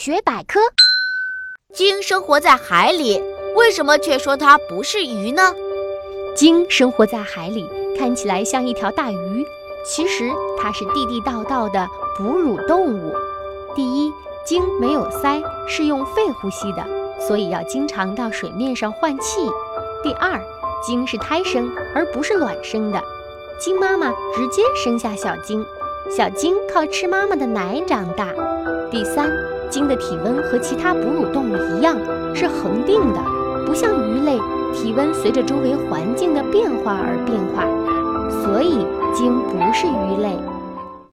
学百科：鲸生活在海里，为什么却说它不是鱼呢？鲸生活在海里，看起来像一条大鱼，其实它是地地道道的哺乳动物。第一，鲸没有鳃，是用肺呼吸的，所以要经常到水面上换气。第二，鲸是胎生而不是卵生的，鲸妈妈直接生下小鲸，小鲸靠吃妈妈的奶长大。第三，鲸的体温和其他哺乳动物一样是恒定的，不像鱼类，体温随着周围环境的变化而变化，所以鲸不是鱼类。